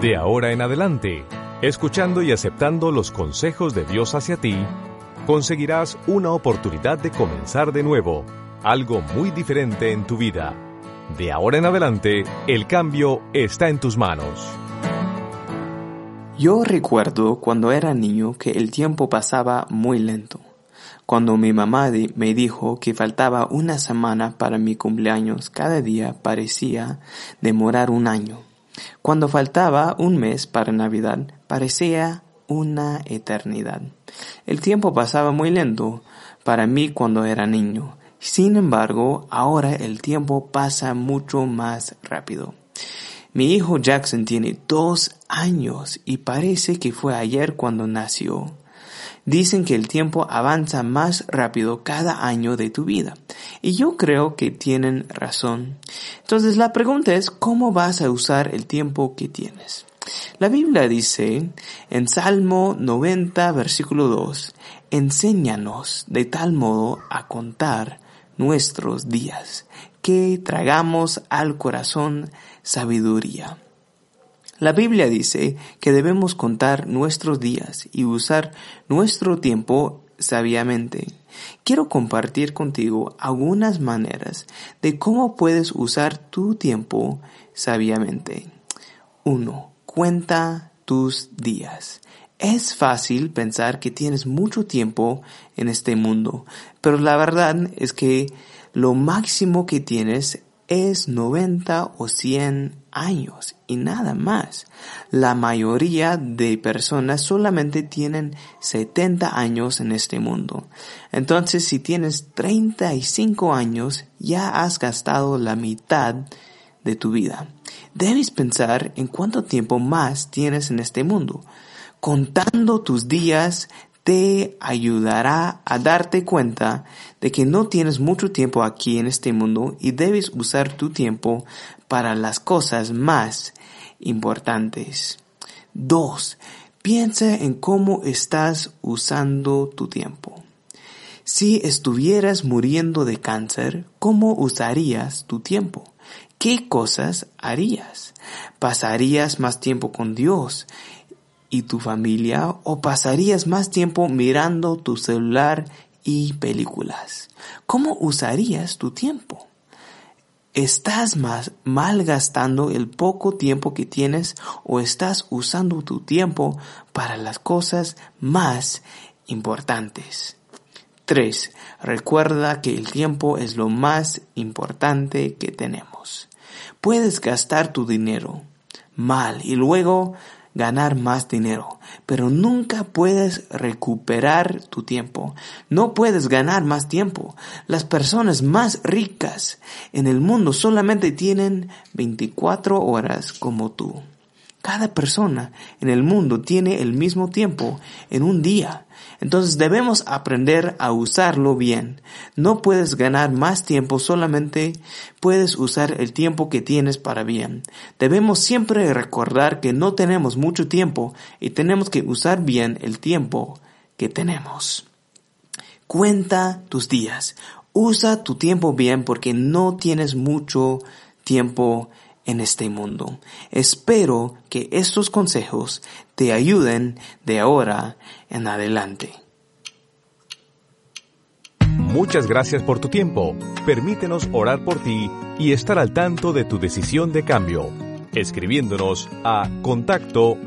De ahora en adelante, escuchando y aceptando los consejos de Dios hacia ti, conseguirás una oportunidad de comenzar de nuevo, algo muy diferente en tu vida. De ahora en adelante, el cambio está en tus manos. Yo recuerdo cuando era niño que el tiempo pasaba muy lento. Cuando mi mamá me dijo que faltaba una semana para mi cumpleaños, cada día parecía demorar un año. Cuando faltaba un mes para Navidad, parecía una eternidad. El tiempo pasaba muy lento para mí cuando era niño. Sin embargo, ahora el tiempo pasa mucho más rápido. Mi hijo Jackson tiene dos años y parece que fue ayer cuando nació. Dicen que el tiempo avanza más rápido cada año de tu vida. Y yo creo que tienen razón. Entonces la pregunta es, ¿cómo vas a usar el tiempo que tienes? La Biblia dice en Salmo 90, versículo 2, enséñanos de tal modo a contar nuestros días, que tragamos al corazón sabiduría. La Biblia dice que debemos contar nuestros días y usar nuestro tiempo sabiamente. Quiero compartir contigo algunas maneras de cómo puedes usar tu tiempo sabiamente. 1. Cuenta tus días. Es fácil pensar que tienes mucho tiempo en este mundo, pero la verdad es que lo máximo que tienes es 90 o 100 años y nada más. La mayoría de personas solamente tienen 70 años en este mundo. Entonces, si tienes 35 años, ya has gastado la mitad de tu vida. Debes pensar en cuánto tiempo más tienes en este mundo. Contando tus días te ayudará a darte cuenta de que no tienes mucho tiempo aquí en este mundo y debes usar tu tiempo para las cosas más importantes. 2. Piensa en cómo estás usando tu tiempo. Si estuvieras muriendo de cáncer, ¿cómo usarías tu tiempo? ¿Qué cosas harías? ¿Pasarías más tiempo con Dios y tu familia o pasarías más tiempo mirando tu celular y películas? ¿Cómo usarías tu tiempo? ¿Estás más malgastando el poco tiempo que tienes o estás usando tu tiempo para las cosas más importantes? 3. Recuerda que el tiempo es lo más importante que tenemos. Puedes gastar tu dinero mal y luego ganar más dinero, pero nunca puedes recuperar tu tiempo. No puedes ganar más tiempo. Las personas más ricas en el mundo solamente tienen 24 horas como tú. Cada persona en el mundo tiene el mismo tiempo en un día. Entonces debemos aprender a usarlo bien. No puedes ganar más tiempo, solamente puedes usar el tiempo que tienes para bien. Debemos siempre recordar que no tenemos mucho tiempo y tenemos que usar bien el tiempo que tenemos. Cuenta tus días. Usa tu tiempo bien porque no tienes mucho tiempo en este mundo. Espero que estos consejos te ayuden de ahora en adelante. Muchas gracias por tu tiempo. Permítenos orar por ti y estar al tanto de tu decisión de cambio, escribiéndonos a contacto.